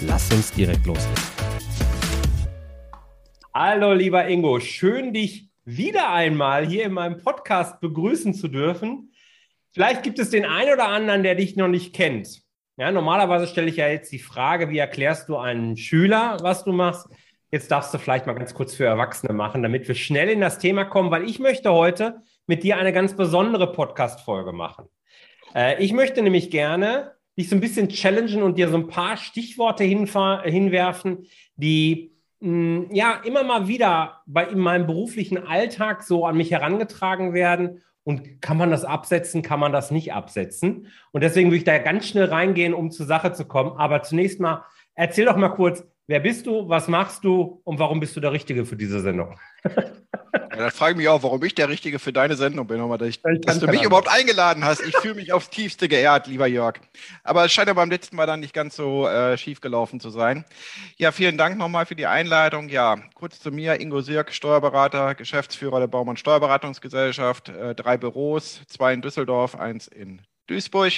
Lass uns direkt loslegen. Hallo, lieber Ingo. Schön, dich wieder einmal hier in meinem Podcast begrüßen zu dürfen. Vielleicht gibt es den einen oder anderen, der dich noch nicht kennt. Ja, normalerweise stelle ich ja jetzt die Frage, wie erklärst du einen Schüler, was du machst? Jetzt darfst du vielleicht mal ganz kurz für Erwachsene machen, damit wir schnell in das Thema kommen, weil ich möchte heute mit dir eine ganz besondere Podcast-Folge machen. Äh, ich möchte nämlich gerne dich so ein bisschen challengen und dir so ein paar Stichworte hinwerfen, die mh, hm, ja immer mal wieder bei in meinem beruflichen Alltag so an mich herangetragen werden. Und kann man das absetzen, kann man das nicht absetzen? Und deswegen würde ich da ganz schnell reingehen, um zur Sache zu kommen. Aber zunächst mal, erzähl doch mal kurz, wer bist du, was machst du und warum bist du der Richtige für diese Sendung? Ja, dann frage ich mich auch, warum ich der Richtige für deine Sendung bin, nochmal, dass, ich, dass du mich überhaupt eingeladen hast. Ich fühle mich aufs Tiefste geehrt, lieber Jörg. Aber es scheint ja beim letzten Mal dann nicht ganz so äh, schief gelaufen zu sein. Ja, vielen Dank nochmal für die Einleitung. Ja, kurz zu mir, Ingo Sirk, Steuerberater, Geschäftsführer der Baumann Steuerberatungsgesellschaft, äh, drei Büros, zwei in Düsseldorf, eins in Duisburg,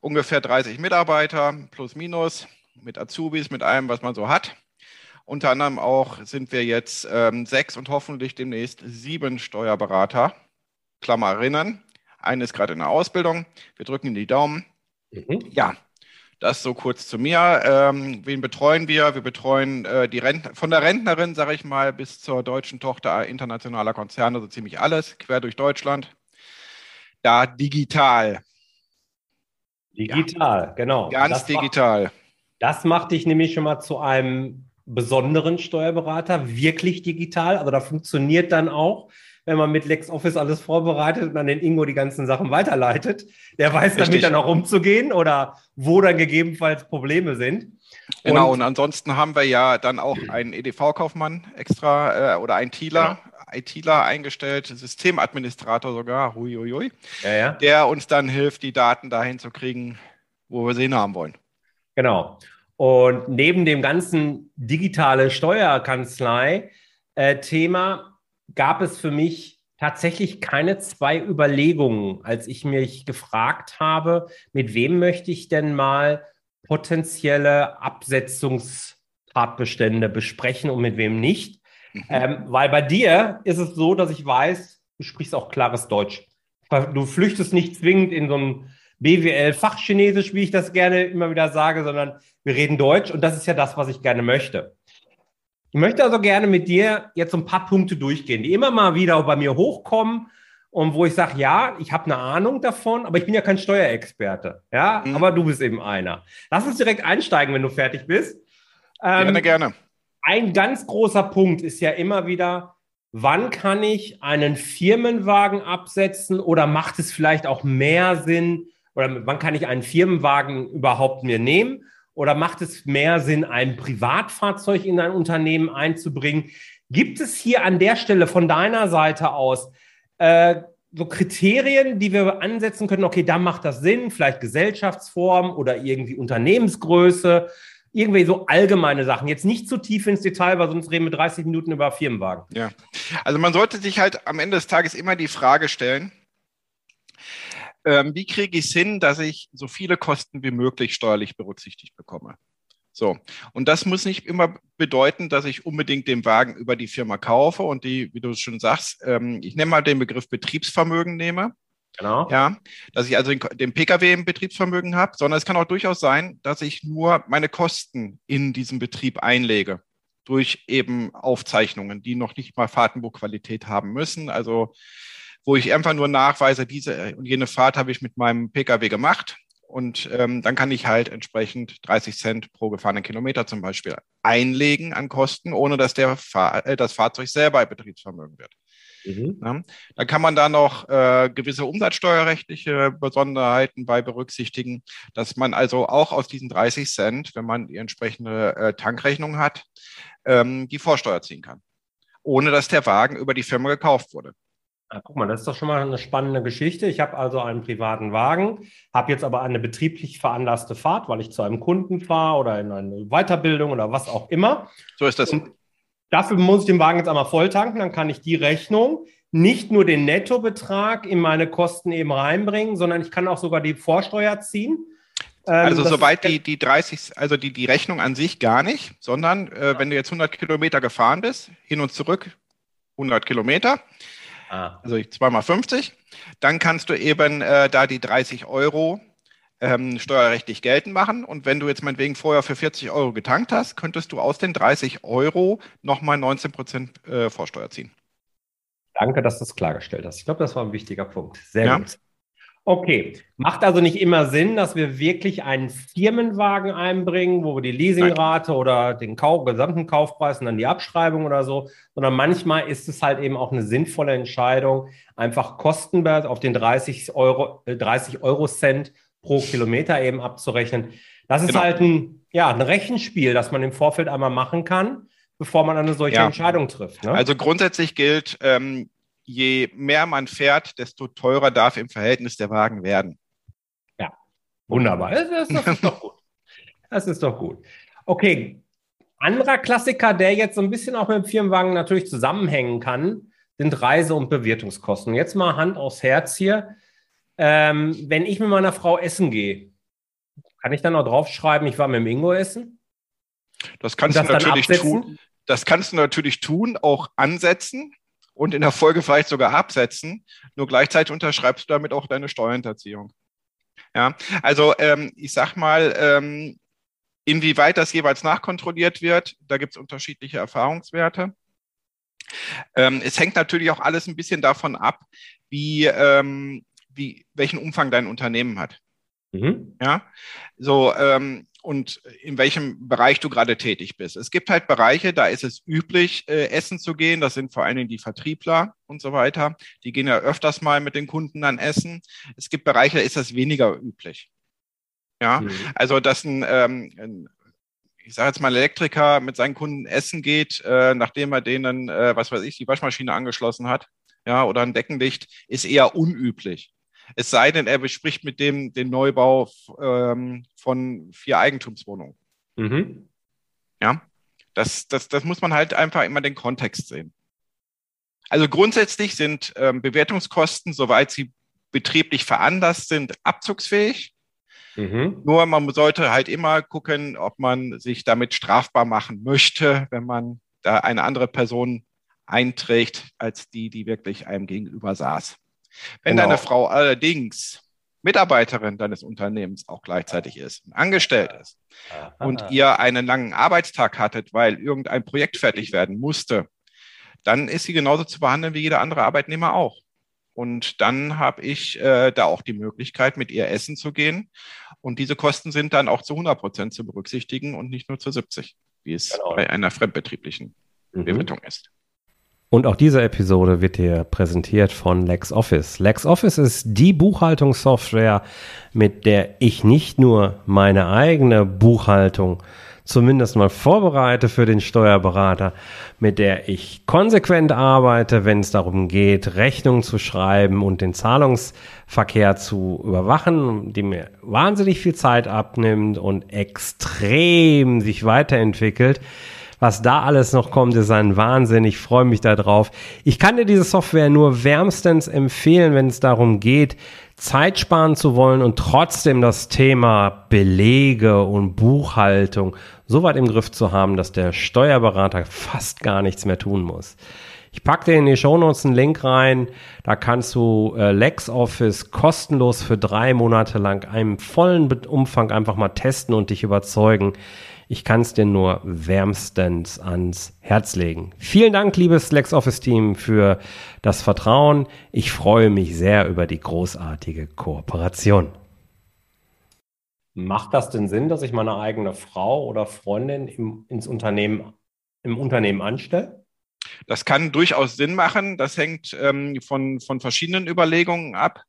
ungefähr 30 Mitarbeiter, plus minus, mit Azubis, mit allem, was man so hat. Unter anderem auch sind wir jetzt ähm, sechs und hoffentlich demnächst sieben Steuerberater, Klammerinnen. Eine ist gerade in der Ausbildung. Wir drücken in die Daumen. Mhm. Ja, das so kurz zu mir. Ähm, wen betreuen wir? Wir betreuen äh, die Rent von der Rentnerin, sage ich mal, bis zur deutschen Tochter internationaler Konzerne, so ziemlich alles, quer durch Deutschland. Da digital. Digital, ja. genau. Ganz das digital. Macht, das macht dich nämlich schon mal zu einem besonderen Steuerberater, wirklich digital. Also da funktioniert dann auch, wenn man mit LexOffice alles vorbereitet und an den Ingo die ganzen Sachen weiterleitet. Der weiß Richtig. damit dann auch umzugehen oder wo dann gegebenenfalls Probleme sind. Genau, und, und ansonsten haben wir ja dann auch einen EDV-Kaufmann extra äh, oder einen Thieler. Genau. ITler eingestellt, Systemadministrator sogar, hui, hui, hui, ja, ja. der uns dann hilft, die Daten dahin zu kriegen, wo wir sie haben wollen. Genau. Und neben dem ganzen digitale Steuerkanzlei-Thema äh, gab es für mich tatsächlich keine zwei Überlegungen, als ich mich gefragt habe, mit wem möchte ich denn mal potenzielle Absetzungstatbestände besprechen und mit wem nicht. Mhm. Ähm, weil bei dir ist es so, dass ich weiß, du sprichst auch klares Deutsch. Du flüchtest nicht zwingend in so ein BWL-Fachchinesisch, wie ich das gerne immer wieder sage, sondern wir reden Deutsch und das ist ja das, was ich gerne möchte. Ich möchte also gerne mit dir jetzt ein paar Punkte durchgehen, die immer mal wieder bei mir hochkommen und wo ich sage, ja, ich habe eine Ahnung davon, aber ich bin ja kein Steuerexperte. Ja, mhm. aber du bist eben einer. Lass uns direkt einsteigen, wenn du fertig bist. Ähm, gerne, gerne. Ein ganz großer Punkt ist ja immer wieder, wann kann ich einen Firmenwagen absetzen oder macht es vielleicht auch mehr Sinn, oder wann kann ich einen Firmenwagen überhaupt mir nehmen? Oder macht es mehr Sinn, ein Privatfahrzeug in ein Unternehmen einzubringen? Gibt es hier an der Stelle von deiner Seite aus äh, so Kriterien, die wir ansetzen können? Okay, da macht das Sinn, vielleicht Gesellschaftsform oder irgendwie Unternehmensgröße, irgendwie so allgemeine Sachen. Jetzt nicht zu tief ins Detail, weil sonst reden wir 30 Minuten über Firmenwagen. Ja, also man sollte sich halt am Ende des Tages immer die Frage stellen, ähm, wie kriege ich es hin, dass ich so viele Kosten wie möglich steuerlich berücksichtigt bekomme. So, und das muss nicht immer bedeuten, dass ich unbedingt den Wagen über die Firma kaufe und die, wie du schon sagst, ähm, ich nehme mal den Begriff Betriebsvermögen nehme. Genau. Ja, dass ich also den, den Pkw im Betriebsvermögen habe, sondern es kann auch durchaus sein, dass ich nur meine Kosten in diesem Betrieb einlege durch eben Aufzeichnungen, die noch nicht mal Fahrtenbuchqualität haben müssen. Also wo ich einfach nur nachweise, diese und jene Fahrt habe ich mit meinem Pkw gemacht. Und ähm, dann kann ich halt entsprechend 30 Cent pro gefahrenen Kilometer zum Beispiel einlegen an Kosten, ohne dass der Fahr äh, das Fahrzeug selber Betriebsvermögen wird. Mhm. Ja, da kann man da noch äh, gewisse umsatzsteuerrechtliche Besonderheiten bei berücksichtigen, dass man also auch aus diesen 30 Cent, wenn man die entsprechende äh, Tankrechnung hat, ähm, die Vorsteuer ziehen kann, ohne dass der Wagen über die Firma gekauft wurde. Ja, guck mal, das ist doch schon mal eine spannende Geschichte. Ich habe also einen privaten Wagen, habe jetzt aber eine betrieblich veranlasste Fahrt, weil ich zu einem Kunden fahre oder in eine Weiterbildung oder was auch immer. So ist das. Und dafür muss ich den Wagen jetzt einmal voll tanken, dann kann ich die Rechnung nicht nur den Nettobetrag in meine Kosten eben reinbringen, sondern ich kann auch sogar die Vorsteuer ziehen. Ähm, also soweit die, die 30, also die, die Rechnung an sich gar nicht, sondern äh, wenn du jetzt 100 Kilometer gefahren bist, hin und zurück 100 Kilometer, Ah. Also zweimal 50. Dann kannst du eben äh, da die 30 Euro ähm, steuerrechtlich geltend machen. Und wenn du jetzt meinetwegen vorher für 40 Euro getankt hast, könntest du aus den 30 Euro nochmal 19 Prozent äh, Vorsteuer ziehen. Danke, dass du das klargestellt hast. Ich glaube, das war ein wichtiger Punkt. Sehr ja. gut. Okay, macht also nicht immer Sinn, dass wir wirklich einen Firmenwagen einbringen, wo wir die Leasingrate Nein. oder den Kauf, gesamten Kaufpreis und dann die Abschreibung oder so, sondern manchmal ist es halt eben auch eine sinnvolle Entscheidung, einfach kostenbasiert auf den 30 Euro, 30 äh, Euro Cent pro Kilometer eben abzurechnen. Das ist genau. halt ein, ja, ein Rechenspiel, das man im Vorfeld einmal machen kann, bevor man eine solche ja. Entscheidung trifft. Ne? Also grundsätzlich gilt, ähm, je mehr man fährt, desto teurer darf im Verhältnis der Wagen werden. Ja, wunderbar. Das, das, ist doch gut. Das ist doch gut. Okay, anderer Klassiker, der jetzt so ein bisschen auch mit dem Firmenwagen natürlich zusammenhängen kann, sind Reise- und Bewirtungskosten. Jetzt mal Hand aufs Herz hier. Ähm, wenn ich mit meiner Frau essen gehe, kann ich dann auch draufschreiben, ich war mit dem Ingo essen? Das kannst das du natürlich tun. Das kannst du natürlich tun, auch ansetzen und in der Folge vielleicht sogar absetzen. Nur gleichzeitig unterschreibst du damit auch deine Steuerhinterziehung. Ja, also ähm, ich sag mal, ähm, inwieweit das jeweils nachkontrolliert wird, da gibt es unterschiedliche Erfahrungswerte. Ähm, es hängt natürlich auch alles ein bisschen davon ab, wie, ähm, wie welchen Umfang dein Unternehmen hat. Mhm. Ja, so ähm, und in welchem Bereich du gerade tätig bist. Es gibt halt Bereiche, da ist es üblich, äh, essen zu gehen. Das sind vor allen Dingen die Vertriebler und so weiter. Die gehen ja öfters mal mit den Kunden dann essen. Es gibt Bereiche, da ist das weniger üblich. Ja, mhm. also dass ein, ähm, ein ich sage jetzt mal, ein Elektriker mit seinen Kunden essen geht, äh, nachdem er denen, äh, was weiß ich, die Waschmaschine angeschlossen hat, ja, oder ein Deckenlicht, ist eher unüblich. Es sei denn, er bespricht mit dem den Neubau ähm, von vier Eigentumswohnungen. Mhm. Ja, das, das, das muss man halt einfach immer den Kontext sehen. Also grundsätzlich sind ähm, Bewertungskosten, soweit sie betrieblich veranlasst sind, abzugsfähig. Mhm. Nur man sollte halt immer gucken, ob man sich damit strafbar machen möchte, wenn man da eine andere Person einträgt, als die, die wirklich einem gegenüber saß. Wenn genau. deine Frau allerdings Mitarbeiterin deines Unternehmens auch gleichzeitig ist, angestellt ist und ihr einen langen Arbeitstag hattet, weil irgendein Projekt fertig werden musste, dann ist sie genauso zu behandeln wie jeder andere Arbeitnehmer auch. Und dann habe ich äh, da auch die Möglichkeit, mit ihr essen zu gehen. Und diese Kosten sind dann auch zu 100 Prozent zu berücksichtigen und nicht nur zu 70, wie es genau. bei einer fremdbetrieblichen mhm. Bewertung ist. Und auch diese Episode wird dir präsentiert von LexOffice. LexOffice ist die Buchhaltungssoftware, mit der ich nicht nur meine eigene Buchhaltung zumindest mal vorbereite für den Steuerberater, mit der ich konsequent arbeite, wenn es darum geht, Rechnungen zu schreiben und den Zahlungsverkehr zu überwachen, die mir wahnsinnig viel Zeit abnimmt und extrem sich weiterentwickelt. Was da alles noch kommt, ist ein Wahnsinn. Ich freue mich darauf. Ich kann dir diese Software nur wärmstens empfehlen, wenn es darum geht, Zeit sparen zu wollen und trotzdem das Thema Belege und Buchhaltung so weit im Griff zu haben, dass der Steuerberater fast gar nichts mehr tun muss. Ich packe dir in die Shownotes einen Link rein. Da kannst du äh, LexOffice kostenlos für drei Monate lang einen vollen Umfang einfach mal testen und dich überzeugen. Ich kann es dir nur wärmstens ans Herz legen. Vielen Dank, liebes LexOffice-Team, für das Vertrauen. Ich freue mich sehr über die großartige Kooperation. Macht das denn Sinn, dass ich meine eigene Frau oder Freundin im, ins Unternehmen, im Unternehmen anstelle? Das kann durchaus Sinn machen. Das hängt ähm, von, von verschiedenen Überlegungen ab,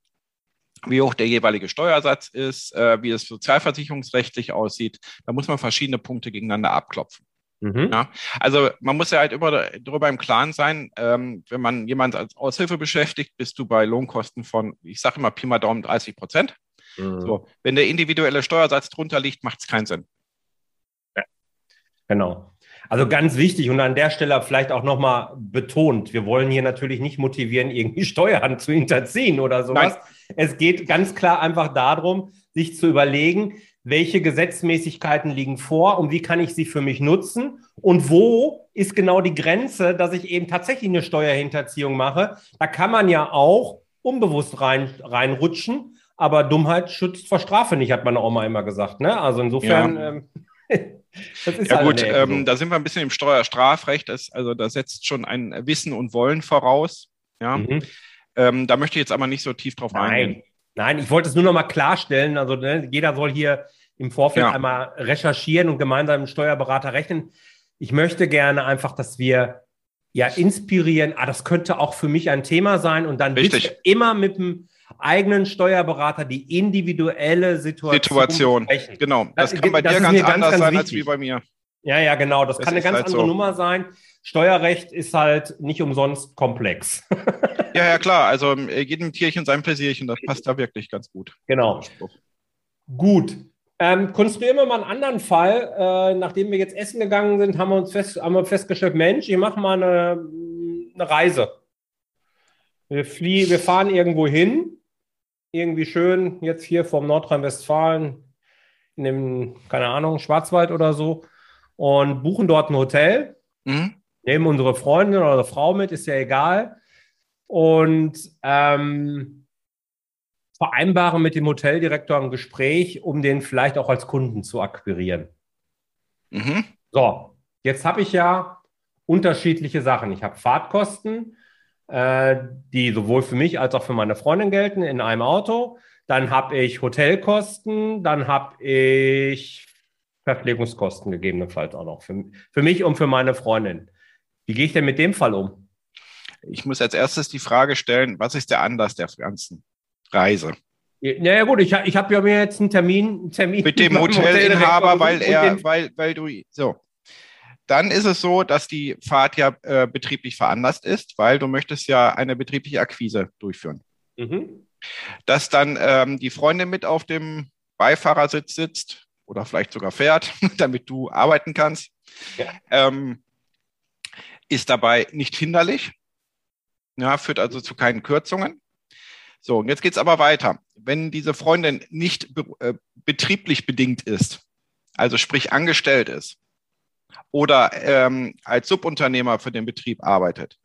wie hoch der jeweilige Steuersatz ist, äh, wie es sozialversicherungsrechtlich aussieht. Da muss man verschiedene Punkte gegeneinander abklopfen. Mhm. Ja, also man muss ja halt immer darüber im Klaren sein, ähm, wenn man jemanden als Aushilfe beschäftigt, bist du bei Lohnkosten von, ich sage immer Pi mal Daumen 30 Prozent. Mhm. So, wenn der individuelle Steuersatz drunter liegt, macht es keinen Sinn. Ja, genau. Also ganz wichtig und an der Stelle vielleicht auch nochmal betont, wir wollen hier natürlich nicht motivieren, irgendwie Steuern zu hinterziehen oder sowas. Nein. Es geht ganz klar einfach darum, sich zu überlegen, welche Gesetzmäßigkeiten liegen vor und wie kann ich sie für mich nutzen und wo ist genau die Grenze, dass ich eben tatsächlich eine Steuerhinterziehung mache. Da kann man ja auch unbewusst rein, reinrutschen, aber Dummheit schützt vor Strafe nicht, hat meine Oma immer gesagt. Ne? Also insofern. Ja. Ähm, ja gut, ähm, da sind wir ein bisschen im Steuerstrafrecht. Das, also da setzt schon ein Wissen und Wollen voraus. Ja. Mhm. Ähm, da möchte ich jetzt aber nicht so tief drauf Nein. eingehen. Nein, ich wollte es nur noch mal klarstellen. Also ne, jeder soll hier im Vorfeld ja. einmal recherchieren und gemeinsam mit dem Steuerberater rechnen. Ich möchte gerne einfach, dass wir ja inspirieren. Ah, das könnte auch für mich ein Thema sein und dann Richtig. immer mit dem eigenen Steuerberater die individuelle Situation. Situation. Sprechen. Genau. Das, das kann bei das dir ganz anders ganz sein wichtig. als wie bei mir. Ja, ja, genau. Das, das kann eine ganz halt andere so. Nummer sein. Steuerrecht ist halt nicht umsonst komplex. ja, ja, klar. Also äh, jedem Tierchen sein Pläsierchen, das passt da wirklich ganz gut. Genau. Gut. Ähm, konstruieren wir mal einen anderen Fall. Äh, nachdem wir jetzt essen gegangen sind, haben wir uns fest, haben wir festgestellt, Mensch, ich mache mal eine, eine Reise. Wir, flie wir fahren irgendwo hin, irgendwie schön, jetzt hier vom Nordrhein-Westfalen, in dem, keine Ahnung, Schwarzwald oder so, und buchen dort ein Hotel. Mhm. Nehmen unsere Freundin oder Frau mit, ist ja egal. Und ähm, vereinbaren mit dem Hoteldirektor ein Gespräch, um den vielleicht auch als Kunden zu akquirieren. Mhm. So, jetzt habe ich ja unterschiedliche Sachen. Ich habe Fahrtkosten, äh, die sowohl für mich als auch für meine Freundin gelten in einem Auto. Dann habe ich Hotelkosten, dann habe ich Verpflegungskosten gegebenenfalls auch noch für, für mich und für meine Freundin. Wie gehe ich denn mit dem Fall um? Ich muss als erstes die Frage stellen, was ist der Anlass der ganzen Reise? Naja gut, ich, ich habe ja mir jetzt einen Termin, einen Termin mit dem Hotelinhaber, weil er, weil, weil du so. Dann ist es so, dass die Fahrt ja äh, betrieblich veranlasst ist, weil du möchtest ja eine betriebliche Akquise durchführen. Mhm. Dass dann ähm, die Freundin mit auf dem Beifahrersitz sitzt oder vielleicht sogar fährt, damit du arbeiten kannst, ja. ähm, ist dabei nicht hinderlich. Ja, führt also zu keinen Kürzungen. So, und jetzt geht es aber weiter. Wenn diese Freundin nicht be äh, betrieblich bedingt ist, also sprich angestellt ist, oder ähm, als Subunternehmer für den Betrieb arbeitet,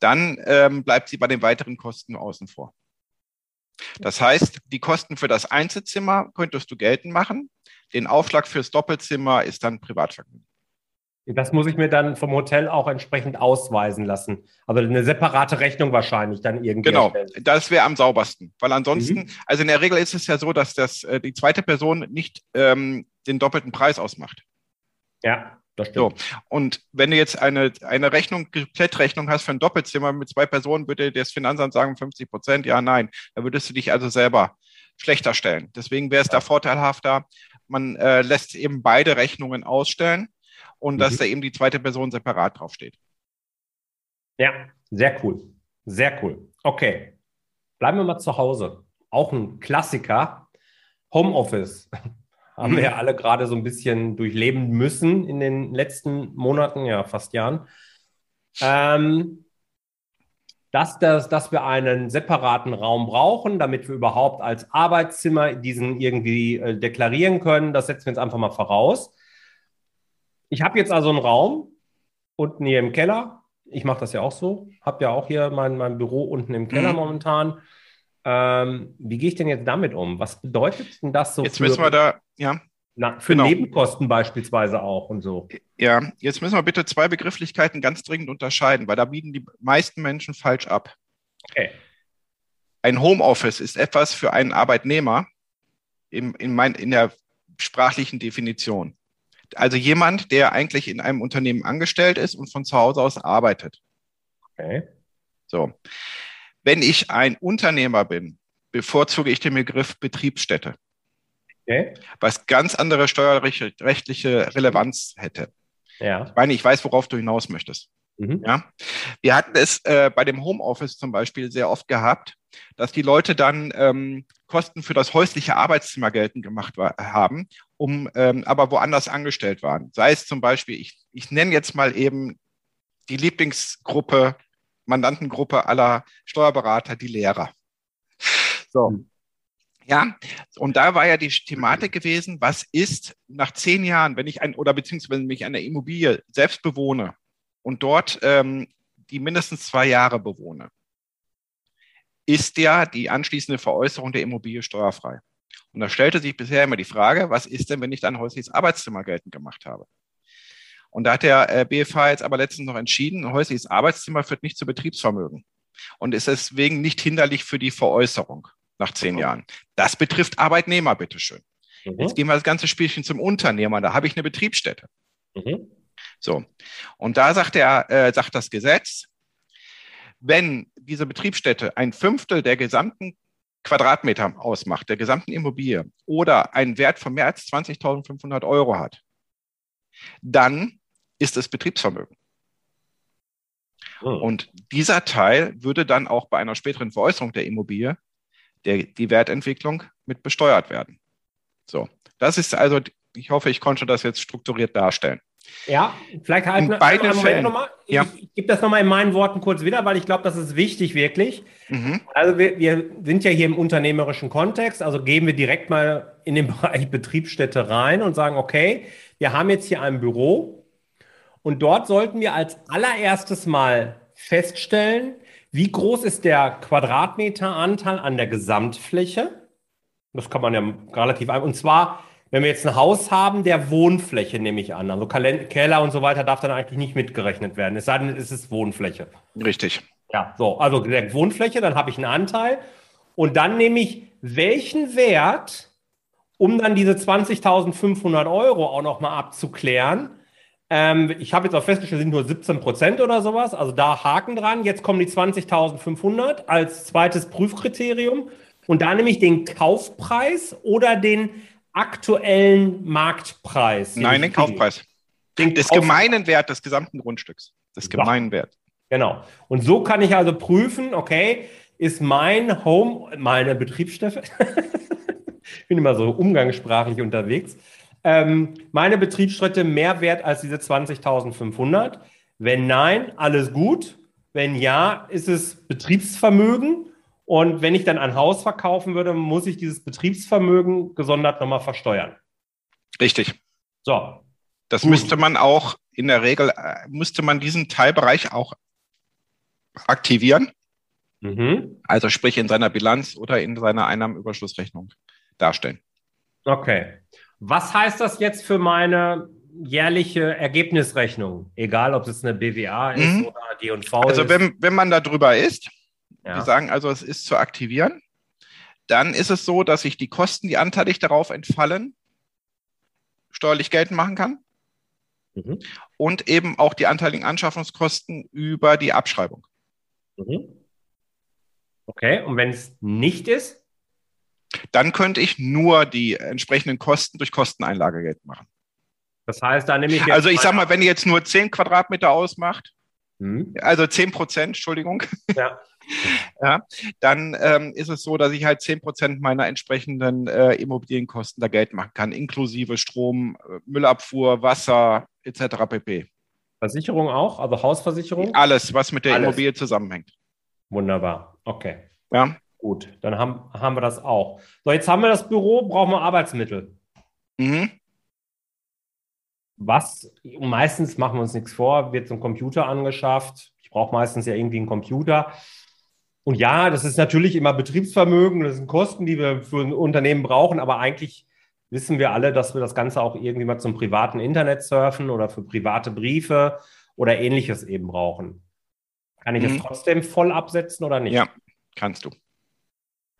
dann ähm, bleibt sie bei den weiteren Kosten außen vor. Das heißt, die Kosten für das Einzelzimmer könntest du geltend machen. Den Aufschlag fürs Doppelzimmer ist dann Privatvergnügen. Das muss ich mir dann vom Hotel auch entsprechend ausweisen lassen. Also eine separate Rechnung wahrscheinlich dann irgendwie. Genau, erstellen. das wäre am saubersten. Weil ansonsten, mhm. also in der Regel ist es ja so, dass das, äh, die zweite Person nicht ähm, den doppelten Preis ausmacht. Ja, das stimmt. So. Und wenn du jetzt eine, eine Rechnung, Komplettrechnung hast für ein Doppelzimmer mit zwei Personen, würde das Finanzamt sagen 50 Prozent, ja, nein. Da würdest du dich also selber schlechter stellen. Deswegen wäre es da vorteilhafter, man äh, lässt eben beide Rechnungen ausstellen und mhm. dass da eben die zweite Person separat draufsteht. Ja, sehr cool. Sehr cool. Okay. Bleiben wir mal zu Hause. Auch ein Klassiker. Homeoffice haben wir ja alle gerade so ein bisschen durchleben müssen in den letzten Monaten, ja fast Jahren. Ähm, dass, das, dass wir einen separaten Raum brauchen, damit wir überhaupt als Arbeitszimmer diesen irgendwie äh, deklarieren können, das setzen wir jetzt einfach mal voraus. Ich habe jetzt also einen Raum unten hier im Keller. Ich mache das ja auch so. Habe ja auch hier mein, mein Büro unten im Keller mhm. momentan. Ähm, wie gehe ich denn jetzt damit um? Was bedeutet denn das so? Jetzt für, müssen wir da, ja. Na, für genau. Nebenkosten beispielsweise auch und so. Ja, jetzt müssen wir bitte zwei Begrifflichkeiten ganz dringend unterscheiden, weil da bieten die meisten Menschen falsch ab. Okay. Ein Homeoffice ist etwas für einen Arbeitnehmer in, in, mein, in der sprachlichen Definition. Also jemand, der eigentlich in einem Unternehmen angestellt ist und von zu Hause aus arbeitet. Okay. So. Wenn ich ein Unternehmer bin, bevorzuge ich den Begriff Betriebsstätte. Okay. Was ganz andere steuerrechtliche Relevanz hätte. Ja. Ich meine, ich weiß, worauf du hinaus möchtest. Mhm. Ja. Wir hatten es äh, bei dem Homeoffice zum Beispiel sehr oft gehabt, dass die Leute dann ähm, Kosten für das häusliche Arbeitszimmer geltend gemacht war, haben, um ähm, aber woanders angestellt waren. Sei es zum Beispiel, ich, ich nenne jetzt mal eben die Lieblingsgruppe, Mandantengruppe aller Steuerberater, die Lehrer. So. Hm. Ja, und da war ja die Thematik gewesen, was ist nach zehn Jahren, wenn ich ein, oder beziehungsweise wenn ich eine Immobilie selbst bewohne und dort ähm, die mindestens zwei Jahre bewohne, ist ja die anschließende Veräußerung der Immobilie steuerfrei. Und da stellte sich bisher immer die Frage, was ist denn, wenn ich dann häusliches Arbeitszimmer geltend gemacht habe? Und da hat der äh, BFH jetzt aber letztens noch entschieden, ein häusliches Arbeitszimmer führt nicht zu Betriebsvermögen und ist deswegen nicht hinderlich für die Veräußerung nach zehn mhm. Jahren. Das betrifft Arbeitnehmer, bitteschön. Mhm. Jetzt gehen wir das ganze Spielchen zum Unternehmer. Da habe ich eine Betriebsstätte. Mhm. So. Und da sagt der, äh, sagt das Gesetz, wenn diese Betriebsstätte ein Fünftel der gesamten Quadratmeter ausmacht, der gesamten Immobilie oder einen Wert von mehr als 20.500 Euro hat, dann ist es Betriebsvermögen. Oh. Und dieser Teil würde dann auch bei einer späteren Veräußerung der Immobilie der, die Wertentwicklung mit besteuert werden. So, das ist also, ich hoffe, ich konnte das jetzt strukturiert darstellen. Ja, vielleicht halt in beiden Fällen. Nochmal. Ja. Ich, ich gebe das nochmal in meinen Worten kurz wieder, weil ich glaube, das ist wichtig wirklich. Mhm. Also wir, wir, sind ja hier im unternehmerischen Kontext, also gehen wir direkt mal in den Bereich Betriebsstätte rein und sagen, okay, wir haben jetzt hier ein Büro und dort sollten wir als allererstes mal feststellen, wie groß ist der Quadratmeteranteil an der Gesamtfläche? Das kann man ja relativ einfach. Und zwar, wenn wir jetzt ein Haus haben, der Wohnfläche nehme ich an. Also Keller und so weiter darf dann eigentlich nicht mitgerechnet werden. Es sei denn, es ist Wohnfläche. Richtig. Ja, so. Also der Wohnfläche, dann habe ich einen Anteil. Und dann nehme ich welchen Wert, um dann diese 20.500 Euro auch nochmal abzuklären, ähm, ich habe jetzt auch festgestellt, sind nur 17 Prozent oder sowas. Also da Haken dran. Jetzt kommen die 20.500 als zweites Prüfkriterium. Und da nehme ich den Kaufpreis oder den aktuellen Marktpreis. Nein, den Kaufpreis. Den des Kauf gemeinen Wert des gesamten Grundstücks. Des gemeinen Wert. Genau. Und so kann ich also prüfen, okay, ist mein Home, meine Betriebsstätte, ich bin immer so umgangssprachlich unterwegs, ähm, meine Betriebsstätte mehr wert als diese 20.500? Wenn nein, alles gut. Wenn ja, ist es Betriebsvermögen. Und wenn ich dann ein Haus verkaufen würde, muss ich dieses Betriebsvermögen gesondert nochmal versteuern. Richtig. So. Das gut. müsste man auch in der Regel, äh, müsste man diesen Teilbereich auch aktivieren. Mhm. Also sprich in seiner Bilanz oder in seiner Einnahmenüberschussrechnung darstellen. Okay. Was heißt das jetzt für meine jährliche Ergebnisrechnung? Egal, ob es eine BWA ist mhm. oder D&V Also ist. wenn, wenn man da drüber ist, ja. wir sagen also, es ist zu aktivieren, dann ist es so, dass ich die Kosten, die anteilig darauf entfallen, steuerlich geltend machen kann. Mhm. Und eben auch die anteiligen Anschaffungskosten über die Abschreibung. Mhm. Okay, und wenn es nicht ist? Dann könnte ich nur die entsprechenden Kosten durch Kosteneinlagegeld machen. Das heißt, da nehme ich jetzt Also ich sag mal, wenn ihr jetzt nur 10 Quadratmeter ausmacht, hm. also 10 Prozent, Entschuldigung, ja. ja dann ähm, ist es so, dass ich halt 10 Prozent meiner entsprechenden äh, Immobilienkosten da Geld machen kann, inklusive Strom, äh, Müllabfuhr, Wasser etc. pp. Versicherung auch, also Hausversicherung? Alles, was mit der Alles. Immobilie zusammenhängt. Wunderbar, okay. Ja. Gut, dann haben, haben wir das auch. So, jetzt haben wir das Büro, brauchen wir Arbeitsmittel. Mhm. Was, meistens machen wir uns nichts vor, wird zum Computer angeschafft. Ich brauche meistens ja irgendwie einen Computer. Und ja, das ist natürlich immer Betriebsvermögen, das sind Kosten, die wir für ein Unternehmen brauchen, aber eigentlich wissen wir alle, dass wir das Ganze auch irgendwie mal zum privaten Internet surfen oder für private Briefe oder ähnliches eben brauchen. Kann ich mhm. es trotzdem voll absetzen oder nicht? Ja, kannst du.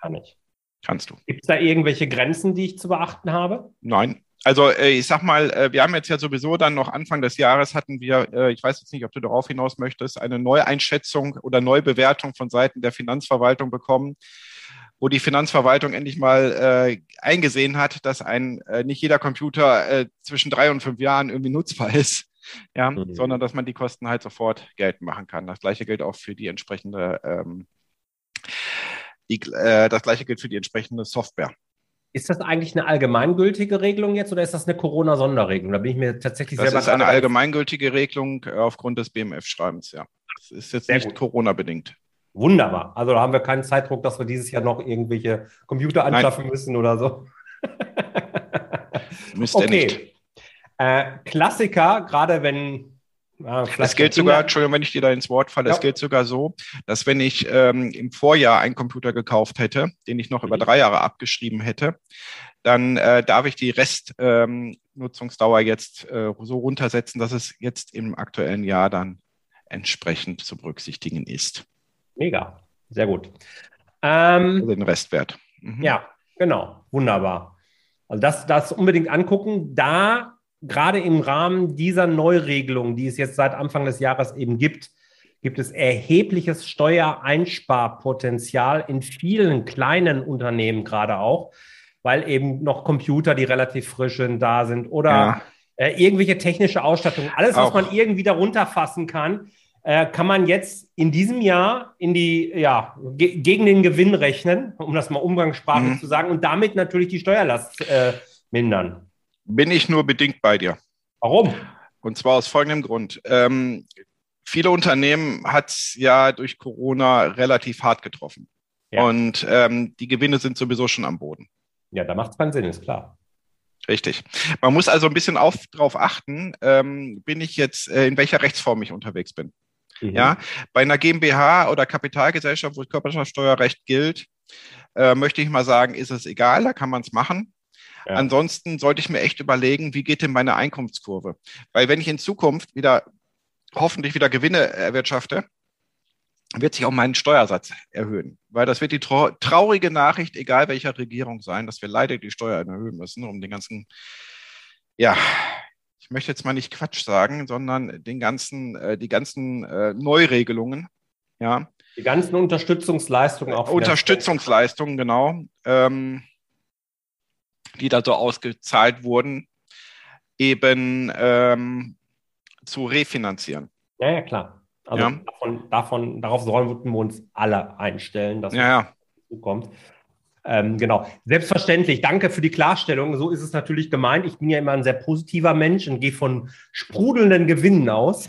Kann ich. Kannst du. Gibt es da irgendwelche Grenzen, die ich zu beachten habe? Nein, Also äh, ich sag mal, äh, wir haben jetzt ja sowieso dann noch Anfang des Jahres hatten wir, äh, ich weiß jetzt nicht, ob du darauf hinaus möchtest, eine Neueinschätzung oder Neubewertung von Seiten der Finanzverwaltung bekommen, wo die Finanzverwaltung endlich mal eingesehen hat, dass ein nicht jeder Computer zwischen drei und fünf Jahren irgendwie nutzbar ist. Ja, mhm. sondern dass man die Kosten halt sofort geltend machen kann. Das gleiche gilt auch für die entsprechende, ähm, die, das gleiche gilt für die entsprechende Software. Ist das eigentlich eine allgemeingültige Regelung jetzt oder ist das eine Corona-Sonderregelung? Da bin ich mir tatsächlich das selber. Das ist eine allgemeingültige Regelung äh, aufgrund des BMF-Schreibens, ja. Das ist jetzt Sehr nicht Corona-bedingt. Wunderbar. Also da haben wir keinen Zeitdruck, dass wir dieses Jahr noch irgendwelche Computer anschaffen Nein. müssen oder so. Müsst okay. nicht. Äh, Klassiker, gerade wenn ja, es gilt sogar, Entschuldigung, wenn ich dir da ins Wort falle, ja. es gilt sogar so, dass wenn ich ähm, im Vorjahr einen Computer gekauft hätte, den ich noch mhm. über drei Jahre abgeschrieben hätte, dann äh, darf ich die Restnutzungsdauer ähm, jetzt äh, so runtersetzen, dass es jetzt im aktuellen Jahr dann entsprechend zu berücksichtigen ist. Mega, sehr gut. Ähm, also den Restwert. Mhm. Ja, genau, wunderbar. Also das, das unbedingt angucken. Da gerade im Rahmen dieser Neuregelung, die es jetzt seit Anfang des Jahres eben gibt, gibt es erhebliches Steuereinsparpotenzial in vielen kleinen Unternehmen gerade auch, weil eben noch Computer, die relativ frisch sind, da sind oder ja. äh, irgendwelche technische Ausstattung. Alles, was auch. man irgendwie darunter fassen kann, äh, kann man jetzt in diesem Jahr in die, ja, ge gegen den Gewinn rechnen, um das mal umgangssprachlich mhm. zu sagen, und damit natürlich die Steuerlast äh, mindern. Bin ich nur bedingt bei dir. Warum? Und zwar aus folgendem Grund. Ähm, viele Unternehmen hat es ja durch Corona relativ hart getroffen. Ja. Und ähm, die Gewinne sind sowieso schon am Boden. Ja, da macht es keinen Sinn, ist klar. Richtig. Man muss also ein bisschen darauf achten, ähm, bin ich jetzt, äh, in welcher Rechtsform ich unterwegs bin. Mhm. Ja, bei einer GmbH oder Kapitalgesellschaft, wo Körperschaftsteuerrecht gilt, äh, möchte ich mal sagen, ist es egal, da kann man es machen. Ja. Ansonsten sollte ich mir echt überlegen, wie geht denn meine Einkommenskurve? Weil wenn ich in Zukunft wieder hoffentlich wieder Gewinne erwirtschafte, wird sich auch mein Steuersatz erhöhen. Weil das wird die traurige Nachricht, egal welcher Regierung sein, dass wir leider die Steuern erhöhen müssen, um den ganzen, ja, ich möchte jetzt mal nicht Quatsch sagen, sondern den ganzen, äh, die ganzen äh, Neuregelungen, ja. Die ganzen Unterstützungsleistungen auch. Unterstützungsleistungen, genau. Ähm, die da so ausgezahlt wurden, eben ähm, zu refinanzieren. Ja, ja, klar. Also ja. Davon, davon, darauf sollten wir uns alle einstellen, dass ja, ja. kommt. Ähm, genau. Selbstverständlich. Danke für die Klarstellung. So ist es natürlich gemeint. Ich bin ja immer ein sehr positiver Mensch und gehe von sprudelnden Gewinnen aus.